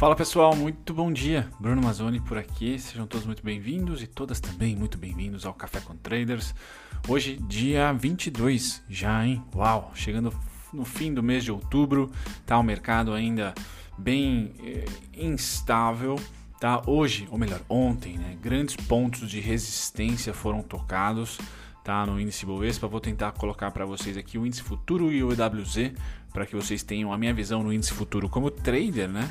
Fala pessoal, muito bom dia. Bruno Mazzoni por aqui. Sejam todos muito bem-vindos e todas também muito bem-vindos ao Café com Traders. Hoje, dia 22 já, hein? Uau, chegando no fim do mês de outubro, tá o mercado ainda bem eh, instável, tá? Hoje, ou melhor, ontem, né? Grandes pontos de resistência foram tocados, tá? No índice Bovespa, vou tentar colocar para vocês aqui o índice futuro e o EWZ para que vocês tenham a minha visão no índice futuro como trader, né?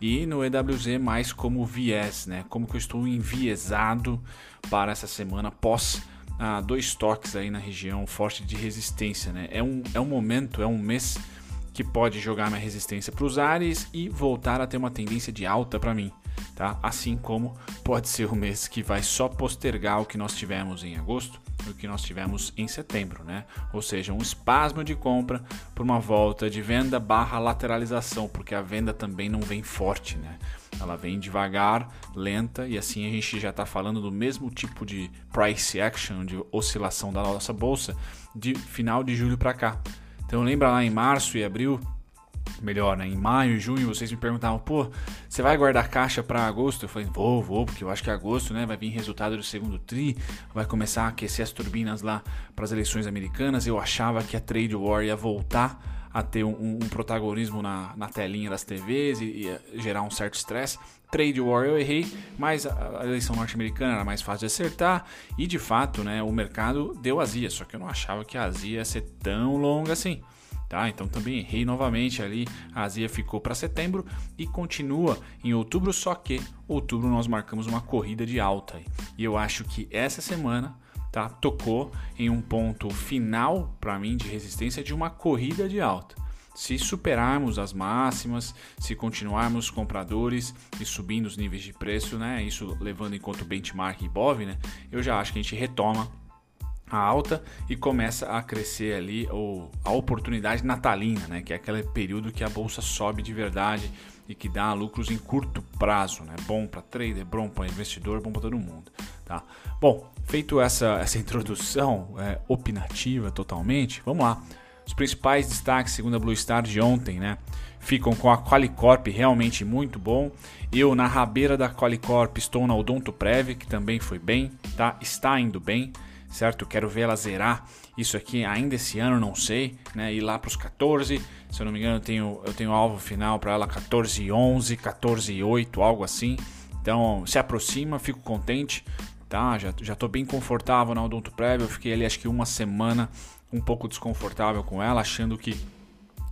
E no EWZ mais como viés, né? Como que eu estou enviesado para essa semana pós ah, dois toques aí na região forte de resistência, né? É um, é um momento, é um mês que pode jogar minha resistência para os ares e voltar a ter uma tendência de alta para mim, tá? Assim como pode ser o mês que vai só postergar o que nós tivemos em agosto o que nós tivemos em setembro, né? Ou seja, um espasmo de compra por uma volta de venda barra lateralização, porque a venda também não vem forte, né? Ela vem devagar, lenta e assim a gente já está falando do mesmo tipo de price action, de oscilação da nossa bolsa de final de julho para cá. Então lembra lá em março e abril melhor, né? Em maio junho vocês me perguntavam, pô, você vai guardar caixa para agosto? Eu falei, vou, vou, porque eu acho que agosto, né, vai vir resultado do segundo tri, vai começar a aquecer as turbinas lá para as eleições americanas. Eu achava que a trade war ia voltar a ter um, um protagonismo na, na, telinha das TVs e, e gerar um certo estresse. Trade war eu errei, mas a, a eleição norte-americana era mais fácil de acertar e de fato, né, o mercado deu azia, só que eu não achava que a azia ia ser tão longa assim. Tá? Então também errei novamente ali, a Azia ficou para setembro e continua em outubro, só que outubro nós marcamos uma corrida de alta. E eu acho que essa semana tá, tocou em um ponto final para mim de resistência de uma corrida de alta. Se superarmos as máximas, se continuarmos compradores e subindo os níveis de preço, né, isso levando em conta o benchmark IBOV, né, eu já acho que a gente retoma a alta e começa a crescer ali ou a oportunidade natalina, né, que é aquele período que a bolsa sobe de verdade e que dá lucros em curto prazo, né? Bom para trader, bom para investidor, bom para todo mundo, tá? Bom, feito essa essa introdução é, opinativa totalmente, vamos lá. Os principais destaques segundo a Blue Star de ontem, né? Ficam com a Qualicorp realmente muito bom. Eu na rabeira da Qualicorp estou na Odonto Prev, que também foi bem, tá? Está indo bem certo? Quero ver ela zerar isso aqui ainda esse ano, não sei, né? Ir lá para os 14, se eu não me engano, eu tenho, eu tenho alvo final para ela 14 e 11, 14 e 8, algo assim. Então, se aproxima, fico contente, tá? Já, já tô bem confortável na Odonto Prévio, eu fiquei ali acho que uma semana um pouco desconfortável com ela, achando que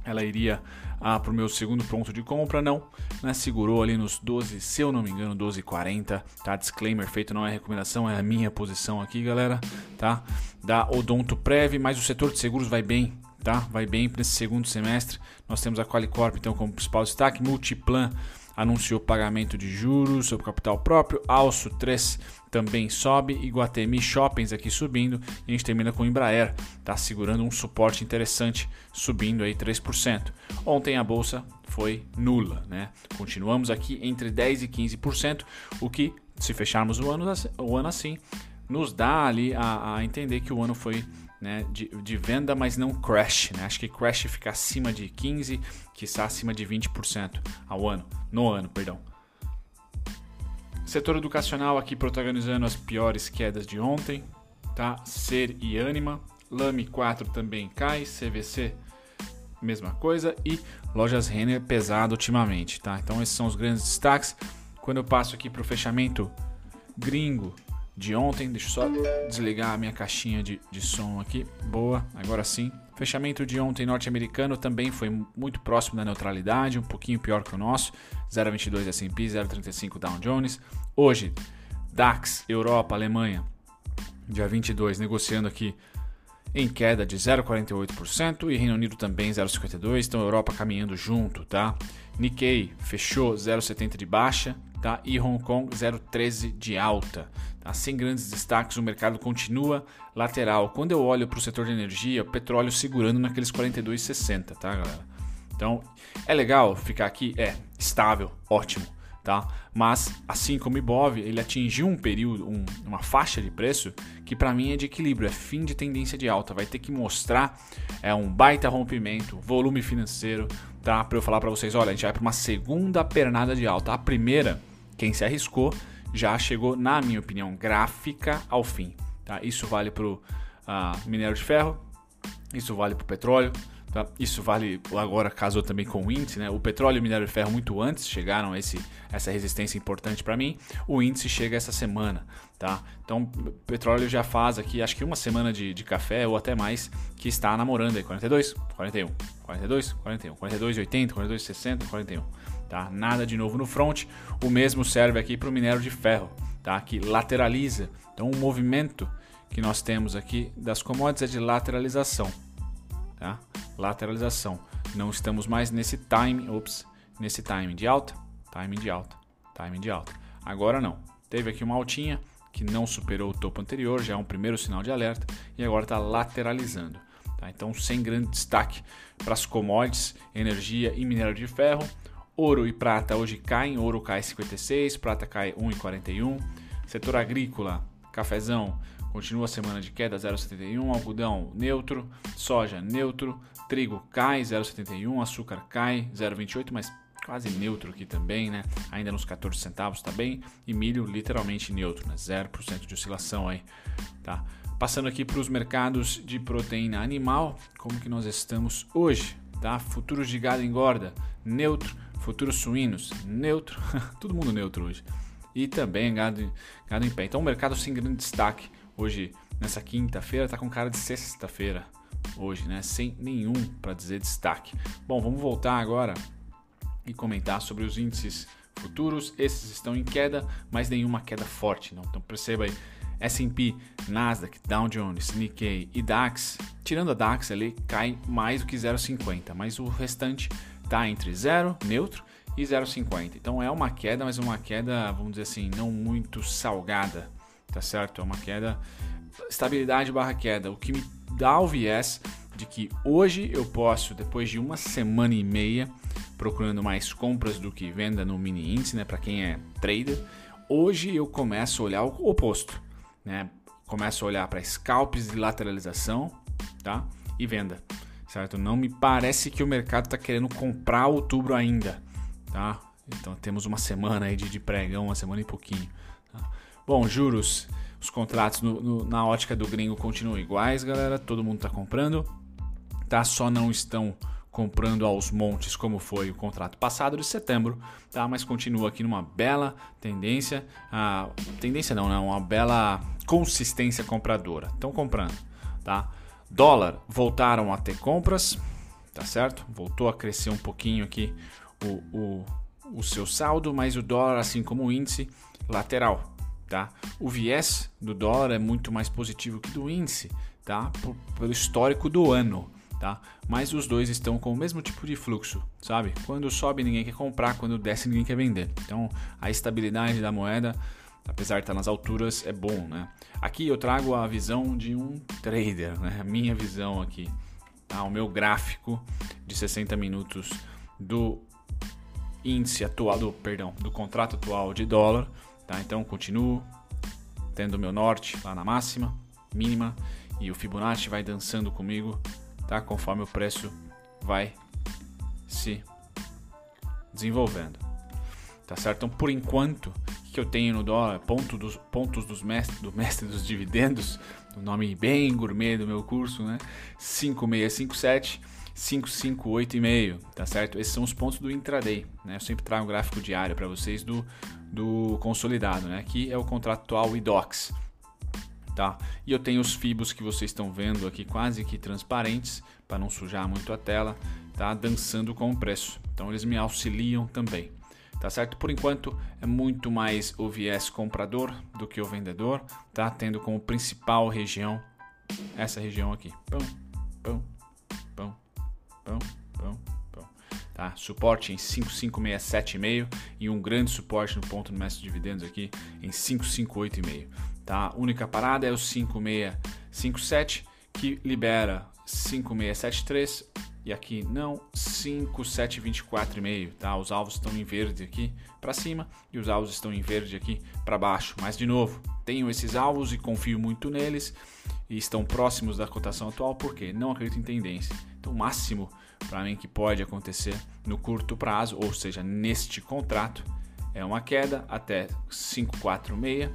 ela iria ah, para o meu segundo ponto de compra, não, né? segurou ali nos 12, se eu não me engano, 12,40, tá? Disclaimer feito, não é recomendação, é a minha posição aqui, galera, tá? Da Odonto Prev, mas o setor de seguros vai bem, tá? Vai bem para esse segundo semestre. Nós temos a Qualicorp, então, como principal destaque, Multiplan anunciou pagamento de juros sobre capital próprio, Alço 3 também sobe, Iguatemi Shoppings aqui subindo e a gente termina com Embraer, tá segurando um suporte interessante, subindo aí 3%. Ontem a bolsa foi nula, né? Continuamos aqui entre 10 e 15%, o que se fecharmos o ano, o ano assim, nos dá ali a, a entender que o ano foi né, de, de, venda, mas não crash. Né? Acho que crash fica acima de 15%, que está acima de 20% ao ano, no ano, perdão. Setor educacional aqui protagonizando as piores quedas de ontem, tá? Ser e Anima, Lame 4 também cai, CVC mesma coisa e lojas Renner pesado ultimamente, tá? Então esses são os grandes destaques. Quando eu passo aqui para o fechamento gringo de ontem, deixa eu só desligar a minha caixinha de, de som aqui. Boa, agora sim. Fechamento de ontem norte-americano também foi muito próximo da neutralidade, um pouquinho pior que o nosso, 0,22 S&P, 0,35 Dow Jones. Hoje, DAX, Europa, Alemanha, dia 22, negociando aqui em queda de 0,48% e Reino Unido também 0,52%, então Europa caminhando junto, tá? Nikkei fechou 0,70 de baixa, tá? E Hong Kong 0,13 de alta. Tá? Sem grandes destaques, o mercado continua lateral. Quando eu olho para o setor de energia, o petróleo segurando naqueles 42,60, tá, galera? Então, é legal ficar aqui? É, estável, ótimo tá? Mas assim como o Ibov, ele atingiu um período, um, uma faixa de preço que para mim é de equilíbrio, é fim de tendência de alta, vai ter que mostrar é um baita rompimento, volume financeiro, tá? Para eu falar para vocês, olha, a gente vai para uma segunda pernada de alta. A primeira, quem se arriscou, já chegou, na minha opinião, gráfica ao fim, tá? Isso vale para o uh, minério de ferro, isso vale para o petróleo, Tá? Isso vale agora, casou também com o índice. Né? O petróleo e o minério de ferro muito antes chegaram a esse, essa resistência importante para mim. O índice chega essa semana. Tá? Então, o petróleo já faz aqui, acho que uma semana de, de café ou até mais, que está namorando aí. 42, 41, 42, 41, 42, 80, 42, 60, 41. Tá? Nada de novo no front. O mesmo serve aqui para o minério de ferro, tá? que lateraliza. Então, o movimento que nós temos aqui das commodities é de lateralização. Tá? lateralização. Não estamos mais nesse time, ops, nesse time de alta, time de alta, time de alta. Agora não. Teve aqui uma altinha que não superou o topo anterior, já é um primeiro sinal de alerta e agora está lateralizando. Tá? Então, sem grande destaque para as commodities, energia e minério de ferro. Ouro e prata hoje caem, ouro cai 56, prata cai 1,41. Setor agrícola, cafezão, continua a semana de queda 0,71, algodão neutro, soja neutro, trigo cai 0,71, açúcar cai 0,28, mas quase neutro aqui também, né? Ainda nos 14 centavos tá bem, e milho literalmente neutro, né? 0% de oscilação aí, tá? Passando aqui para os mercados de proteína animal, como que nós estamos hoje, tá? Futuros de gado engorda, neutro, futuros suínos, neutro, todo mundo neutro hoje. E também gado, gado em pé. Então o mercado sem grande destaque hoje, nessa quinta-feira, tá com cara de sexta-feira hoje, né? Sem nenhum para dizer destaque. Bom, vamos voltar agora e comentar sobre os índices futuros. Esses estão em queda, mas nenhuma queda forte, não. Então perceba aí, S&P, Nasdaq, Dow Jones, Nikkei e DAX, tirando a DAX ali, cai mais do que 0,50, mas o restante está entre 0, neutro, e 0,50. Então é uma queda, mas uma queda, vamos dizer assim, não muito salgada, tá certo? É uma queda, estabilidade barra queda, o que me dá o viés de que hoje eu posso, depois de uma semana e meia, procurando mais compras do que venda no mini índice, né, para quem é trader, hoje eu começo a olhar o oposto, né? Começo a olhar para scalps de lateralização, tá? E venda, certo? Não me parece que o mercado está querendo comprar outubro ainda, tá? Então temos uma semana aí de, de pregão, uma semana e pouquinho. Bom, juros os contratos no, no, na ótica do gringo continuam iguais, galera. Todo mundo está comprando, tá? Só não estão comprando aos montes como foi o contrato passado de setembro, tá? Mas continua aqui numa bela tendência, ah, tendência não, né? Uma bela consistência compradora. Estão comprando, tá? Dólar voltaram a ter compras, tá certo? Voltou a crescer um pouquinho aqui o, o, o seu saldo, mas o dólar, assim como o índice, lateral, Tá? O viés do dólar é muito mais positivo que do índice, tá? Por, pelo histórico do ano. Tá? Mas os dois estão com o mesmo tipo de fluxo, sabe? Quando sobe ninguém quer comprar, quando desce ninguém quer vender. Então a estabilidade da moeda, apesar de estar nas alturas, é bom, né? Aqui eu trago a visão de um trader, né? A minha visão aqui, tá? O meu gráfico de 60 minutos do índice atual, do, perdão, do contrato atual de dólar Tá? Então continuo tendo meu norte lá na máxima, mínima e o Fibonacci vai dançando comigo, tá? Conforme o preço vai se desenvolvendo. Tá certo? Então, por enquanto, o que eu tenho no dólar, ponto dos, pontos dos mestre, do mestre dos dividendos, o nome bem gourmet do meu curso, né? 5657 558,5, tá certo? Esses são os pontos do intraday, né? Eu sempre trago um gráfico diário para vocês do, do consolidado, né? Aqui é o contrato atual IDOX, tá? E eu tenho os fibos que vocês estão vendo aqui quase que transparentes, para não sujar muito a tela, tá? Dançando com o preço. Então eles me auxiliam também, tá certo? Por enquanto é muito mais o viés comprador do que o vendedor, tá? Tendo como principal região essa região aqui. Pum, pum pão, pão, pão. Tá? Suporte em 5567,5 e um grande suporte no ponto do mestre de dividendos aqui em 558,5. Tá? Única parada é o 5657 que libera 5673 e aqui não, 5, 7, 24,5, tá? Os alvos estão em verde aqui para cima e os alvos estão em verde aqui para baixo. Mas de novo, tenho esses alvos e confio muito neles e estão próximos da cotação atual porque não acredito em tendência. Então, o máximo para mim que pode acontecer no curto prazo, ou seja, neste contrato, é uma queda até 546,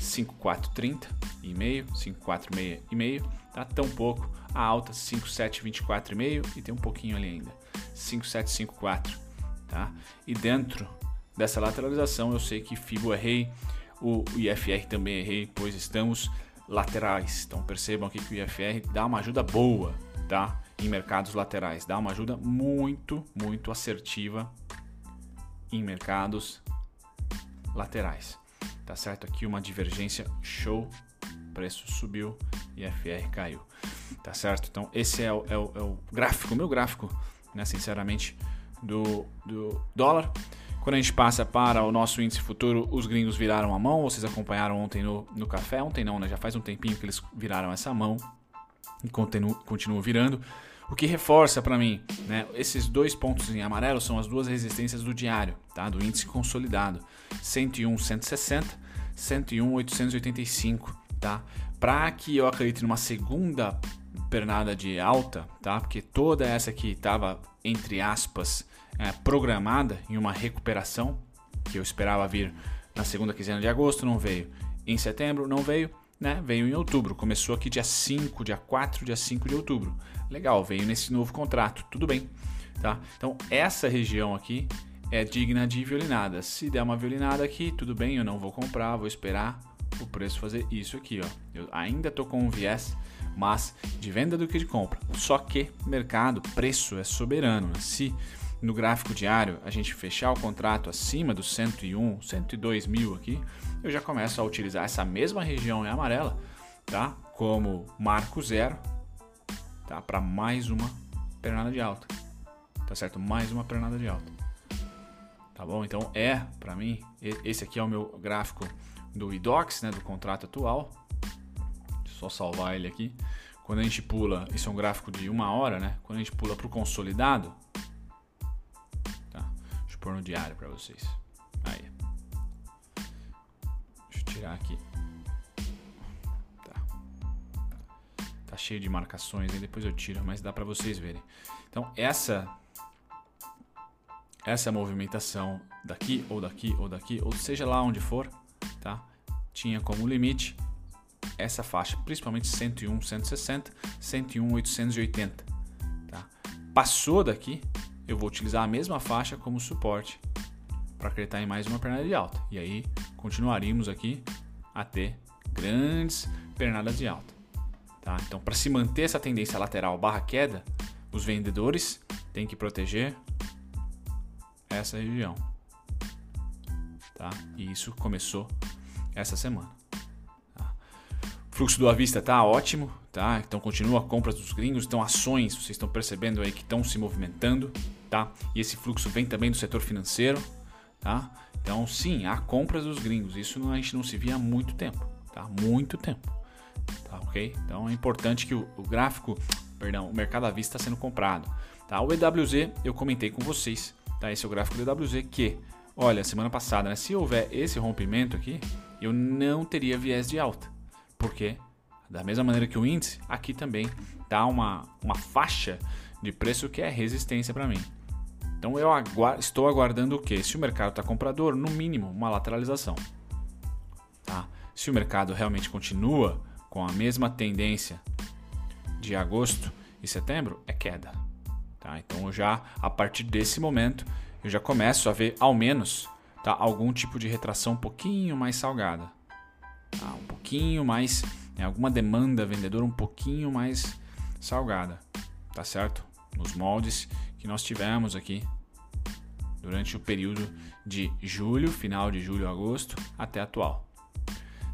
5430 e meio, 546 e meio, tá tão pouco a alta 5724,5 e tem um pouquinho ali ainda, 5754, tá? E dentro dessa lateralização eu sei que FIBO errei, o IFR também errei, pois estamos laterais. Então percebam aqui que o IFR dá uma ajuda boa, tá? Em mercados laterais, dá uma ajuda muito, muito assertiva em mercados laterais. Tá certo? Aqui uma divergência show, preço subiu, IFR caiu. Tá certo? Então, esse é o, é o, é o gráfico, meu gráfico, né, sinceramente, do, do dólar. Quando a gente passa para o nosso índice futuro, os gringos viraram a mão. Vocês acompanharam ontem no, no café. Ontem não, né? Já faz um tempinho que eles viraram essa mão e continuam, virando. O que reforça para mim, né? Esses dois pontos em amarelo são as duas resistências do diário, tá? Do índice consolidado. 101, 160, 101, 885, tá? Para que eu acredite numa segunda pernada de alta, tá? Porque toda essa aqui estava entre aspas é, programada em uma recuperação que eu esperava vir na segunda quinzena de agosto, não veio. Em setembro não veio, né? Veio em outubro. Começou aqui dia 5, dia 4, dia 5 de outubro. Legal, veio nesse novo contrato, tudo bem, tá? Então essa região aqui é digna de violinada. Se der uma violinada aqui, tudo bem, eu não vou comprar, vou esperar o preço fazer isso aqui, ó. Eu ainda tô com um viés mas de venda do que de compra. Só que mercado, preço é soberano. Né? Se no gráfico diário a gente fechar o contrato acima dos 101, 102 mil aqui, eu já começo a utilizar essa mesma região em amarela, tá? Como marco zero, tá? Para mais uma pernada de alta, tá certo? Mais uma pernada de alta, tá bom? Então é para mim esse aqui é o meu gráfico do IDOX, né? Do contrato atual, só salvar ele aqui. Quando a gente pula, isso é um gráfico de uma hora, né? Quando a gente pula para o consolidado, tá? Deixa eu pôr no diário para vocês. Aí. Deixa eu tirar aqui. Tá. Tá cheio de marcações, aí depois eu tiro, mas dá para vocês verem. Então essa essa movimentação daqui ou daqui ou daqui, ou seja lá onde for, tá? Tinha como limite essa faixa, principalmente 101, 160, 101, 880. Tá? Passou daqui, eu vou utilizar a mesma faixa como suporte para acreditar em mais uma pernada de alta. E aí continuaríamos aqui a ter grandes pernadas de alta. Tá? Então, para se manter essa tendência lateral barra queda, os vendedores têm que proteger essa região. Tá? E isso começou essa semana. Fluxo do avista tá ótimo, tá? Então continua a compra dos gringos, então ações, vocês estão percebendo aí que estão se movimentando, tá? E esse fluxo vem também do setor financeiro, tá? Então sim, há compras dos gringos, isso a gente não se via há muito tempo, tá? Muito tempo, tá? Ok? Então é importante que o, o gráfico, perdão, o mercado à vista está sendo comprado, tá? O EWZ eu comentei com vocês, tá? Esse é o gráfico do EWZ que, olha, semana passada, né? Se houver esse rompimento aqui, eu não teria viés de alta porque, da mesma maneira que o índice, aqui também dá uma, uma faixa de preço que é resistência para mim. Então eu estou aguardando o que? Se o mercado está comprador, no mínimo uma lateralização. Tá? Se o mercado realmente continua com a mesma tendência de agosto e setembro, é queda. Tá? Então já, a partir desse momento, eu já começo a ver ao menos tá, algum tipo de retração um pouquinho mais salgada tá? um pouquinho mais, né, alguma demanda vendedora um pouquinho mais salgada, tá certo? Nos moldes que nós tivemos aqui durante o período de julho, final de julho, agosto, até atual.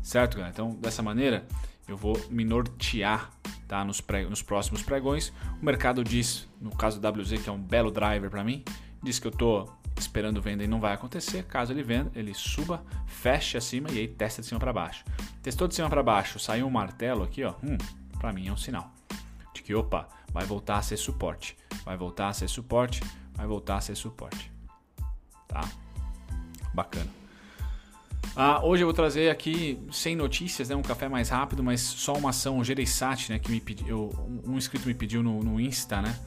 Certo, galera? Então, dessa maneira, eu vou me nortear tá? nos, pre... nos próximos pregões. O mercado diz, no caso do WZ, que é um belo driver para mim, diz que eu estou esperando venda e não vai acontecer. Caso ele venda, ele suba, feche acima e aí testa de cima para baixo. Testou de cima para baixo, saiu um martelo aqui, ó. Hum, para mim é um sinal de que opa, vai voltar a ser suporte. vai voltar a ser suporte, vai voltar a ser suporte. Tá? Bacana. Ah, hoje eu vou trazer aqui, sem notícias, né, um café mais rápido, mas só uma ação, o Gereissat, né, que me pediu, um inscrito me pediu no, no Insta, né?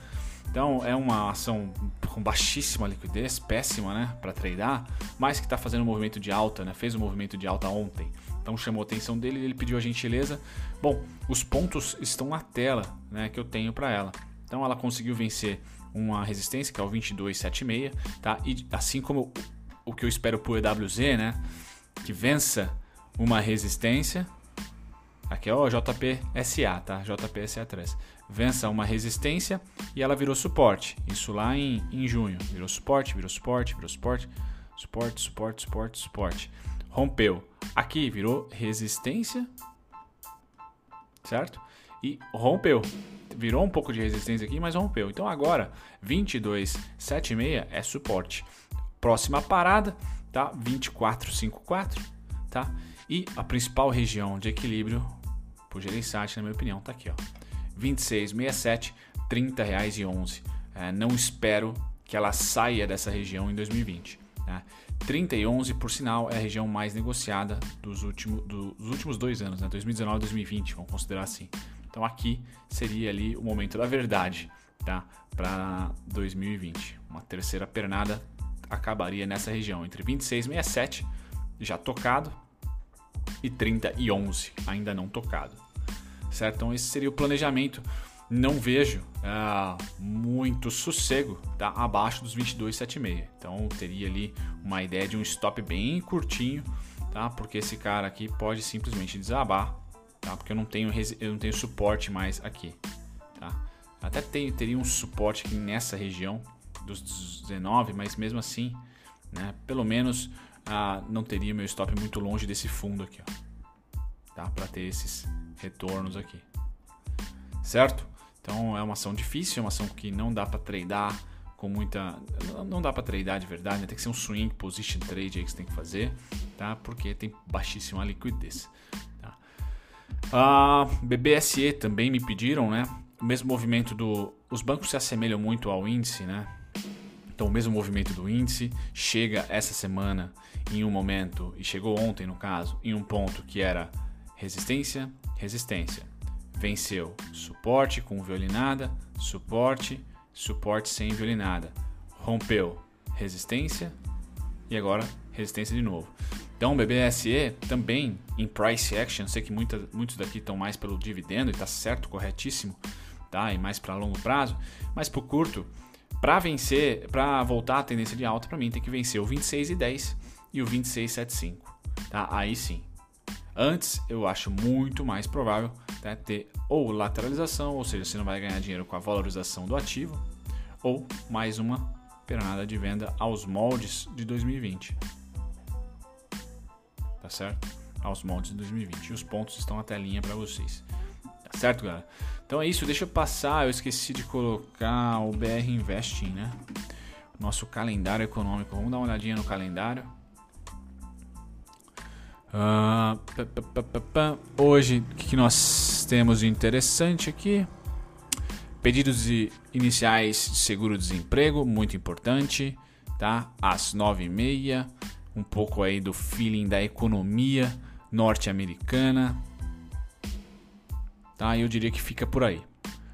Então é uma ação com baixíssima liquidez, péssima, né, para tradear, mas que está fazendo um movimento de alta, né? Fez um movimento de alta ontem. Então chamou a atenção dele, ele pediu a gentileza. Bom, os pontos estão na tela, né, que eu tenho para ela. Então ela conseguiu vencer uma resistência que é o 2276, tá? E assim como o que eu espero pro EWZ, né? que vença uma resistência. Aqui é o JPSA, tá? JPSA3. Vença uma resistência e ela virou suporte. Isso lá em, em junho. Virou suporte, virou suporte, virou suporte. Suporte, suporte, suporte, suporte. Rompeu. Aqui virou resistência. Certo? E rompeu. Virou um pouco de resistência aqui, mas rompeu. Então agora, 2276 é suporte. Próxima parada, tá? 2454, tá? E a principal região de equilíbrio por Gereissat, na minha opinião, tá aqui, ó. 2667, 30 reais e 11. É, não espero que ela saia dessa região em 2020. Né? 30 e 11, por sinal, é a região mais negociada dos últimos, dos últimos dois anos, né? 2019 e 2020, vamos considerar assim. Então aqui seria ali o momento da verdade, tá? Para 2020. Uma terceira pernada acabaria nessa região, entre 26,67 já tocado e 30 e 11 ainda não tocado. Certo? Então esse seria o planejamento. Não vejo uh, muito sossego tá? abaixo dos 22,76. Então teria ali uma ideia de um stop bem curtinho, tá? Porque esse cara aqui pode simplesmente desabar, tá? Porque eu não tenho eu não tenho suporte mais aqui, tá? Até teria um suporte aqui nessa região, dos 19, mas mesmo assim, né, pelo menos ah, não teria meu stop muito longe desse fundo aqui, ó, tá? Para ter esses retornos aqui, certo? Então é uma ação difícil, é uma ação que não dá para tradear com muita, não dá para tradear de verdade, né? tem que ser um swing position trade aí que você tem que fazer, tá? Porque tem baixíssima liquidez. Tá? A BBSE também me pediram, né? O mesmo movimento do, os bancos se assemelham muito ao índice, né? Então, o mesmo movimento do índice chega essa semana em um momento, e chegou ontem no caso, em um ponto que era resistência, resistência. Venceu suporte com violinada, suporte, suporte sem violinada. Rompeu resistência e agora resistência de novo. Então, o BBSE também em price action, sei que muita, muitos daqui estão mais pelo dividendo e está certo, corretíssimo, tá? E mais para longo prazo, mas o curto, para vencer, para voltar à tendência de alta, para mim tem que vencer o 26 e 10 e o 26,75, tá? Aí sim. Antes, eu acho muito mais provável né, ter ou lateralização, ou seja, você não vai ganhar dinheiro com a valorização do ativo, ou mais uma pernada de venda aos moldes de 2020. Tá certo? Aos moldes de 2020. E os pontos estão na telinha para vocês. Tá certo, galera? Então é isso, deixa eu passar. Eu esqueci de colocar o BR Investing, né? Nosso calendário econômico. Vamos dar uma olhadinha no calendário. Uh, Hoje, o que nós temos de interessante aqui? Pedidos de iniciais de seguro-desemprego, muito importante, tá? Às nove e meia, um pouco aí do feeling da economia norte-americana, tá? Eu diria que fica por aí.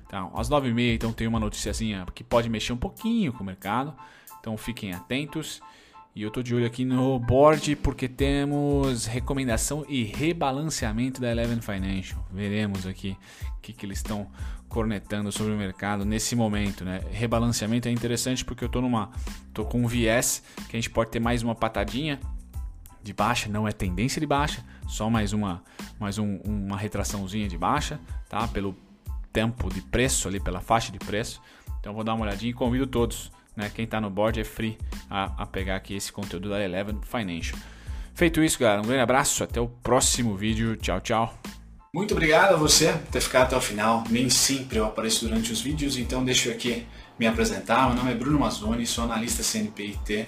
Tá? Às 9h30, então, tem uma noticiazinha que pode mexer um pouquinho com o mercado. Então, fiquem atentos. E eu tô de olho aqui no board porque temos recomendação e rebalanceamento da Eleven Financial. Veremos aqui o que, que eles estão cornetando sobre o mercado nesse momento, né? Rebalanceamento é interessante porque eu tô numa tô com um viés que a gente pode ter mais uma patadinha de baixa, não é tendência de baixa, só mais uma, mais um, uma retraçãozinha de baixa, tá? Pelo tempo de preço ali, pela faixa de preço. Então vou dar uma olhadinha e convido todos, né? Quem está no board é free a, a pegar aqui esse conteúdo da Eleven Financial. Feito isso, galera, um grande abraço, até o próximo vídeo. Tchau, tchau. Muito obrigado a você por ter ficado até o final. Nem sempre eu apareço durante os vídeos, então deixa eu aqui me apresentar. Meu nome é Bruno Mazzoni, sou analista CNPIT.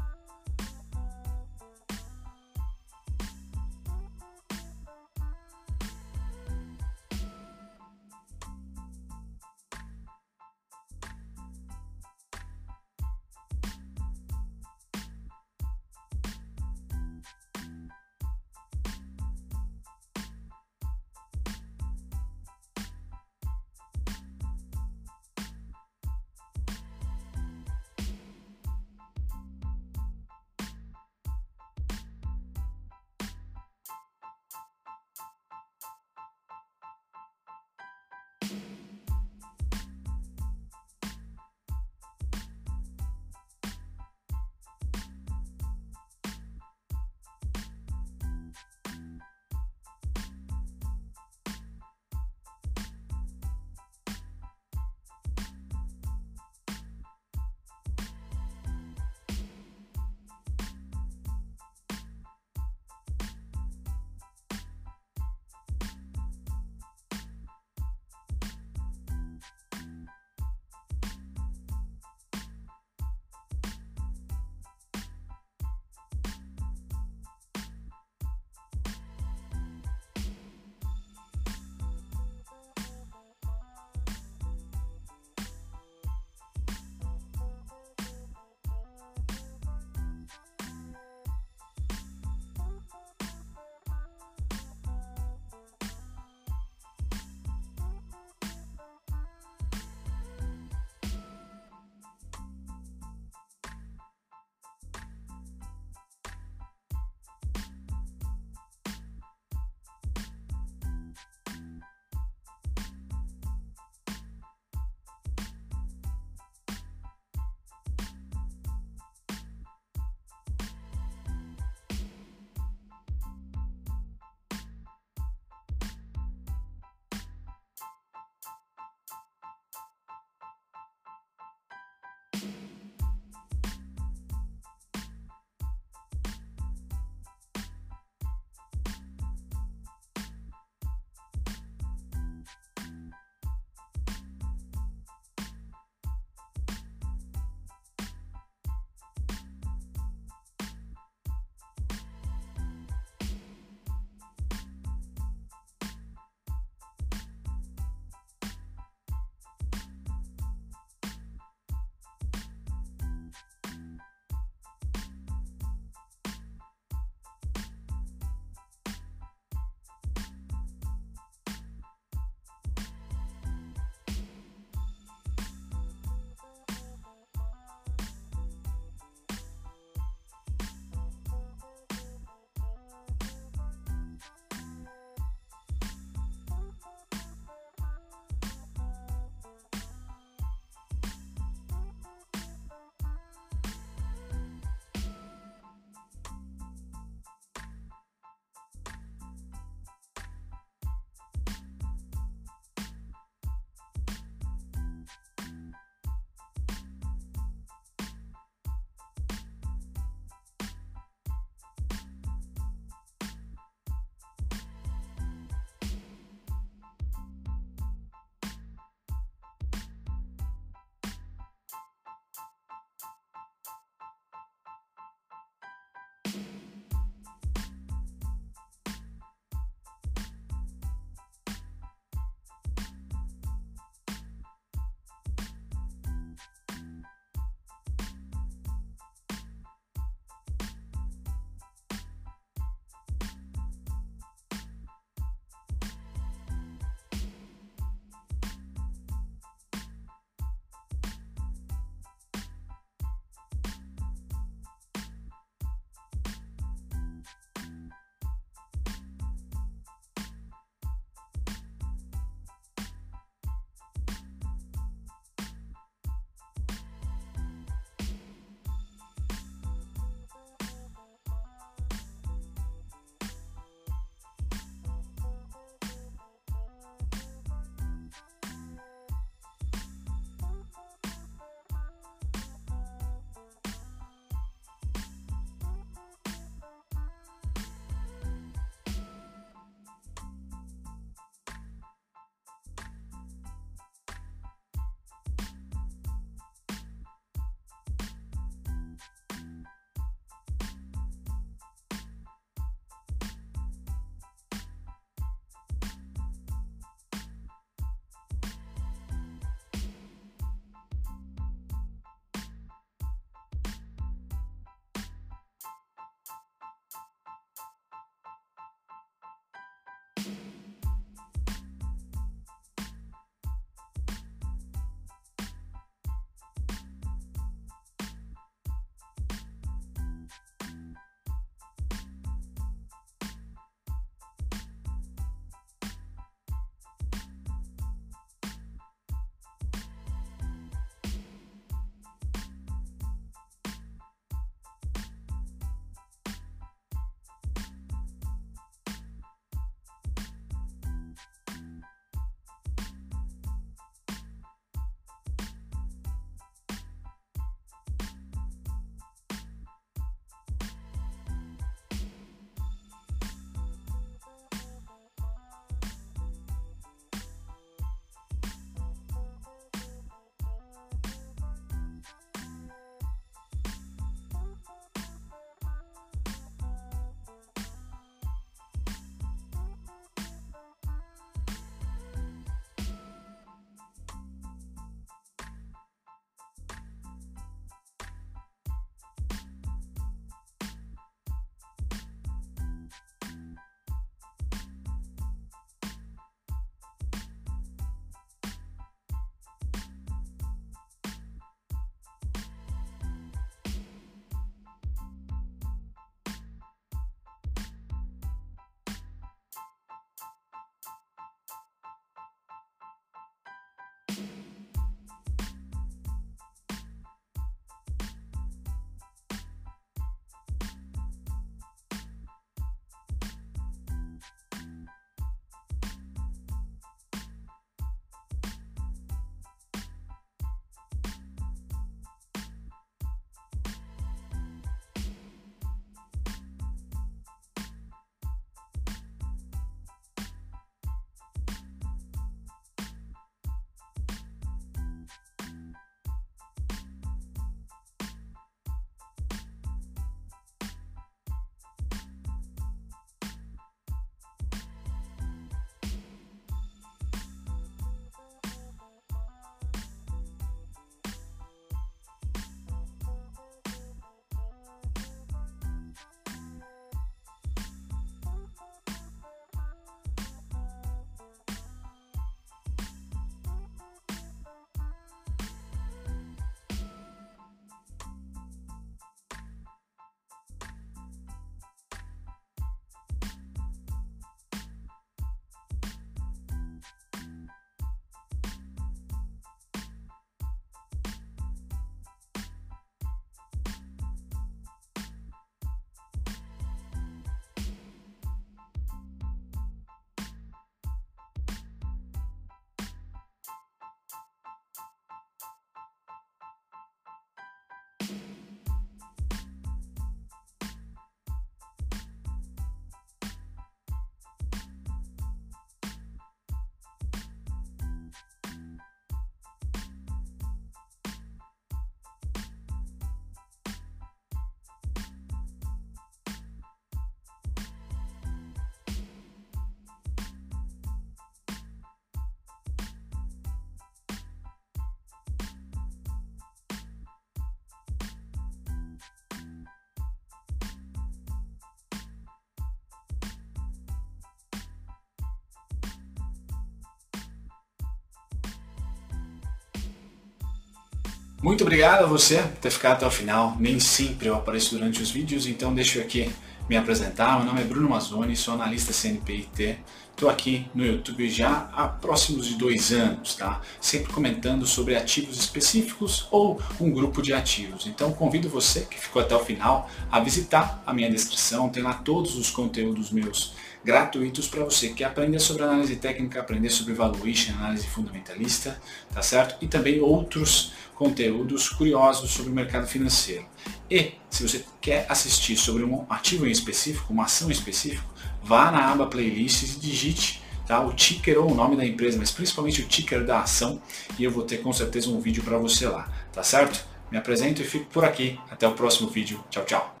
Muito obrigado a você por ter ficado até o final. Nem sempre eu apareço durante os vídeos, então deixa eu aqui me apresentar. Meu nome é Bruno Mazzoni, sou analista CNPIT. Estou aqui no YouTube já há próximos de dois anos, tá? Sempre comentando sobre ativos específicos ou um grupo de ativos. Então convido você que ficou até o final a visitar a minha descrição. Tem lá todos os conteúdos meus gratuitos para você que aprender sobre análise técnica, aprender sobre valuation, análise fundamentalista, tá certo? E também outros conteúdos curiosos sobre o mercado financeiro. E se você quer assistir sobre um ativo em específico, uma ação em específico, vá na aba playlists e digite tá, o ticker ou o nome da empresa, mas principalmente o ticker da ação e eu vou ter com certeza um vídeo para você lá, tá certo? Me apresento e fico por aqui. Até o próximo vídeo. Tchau, tchau.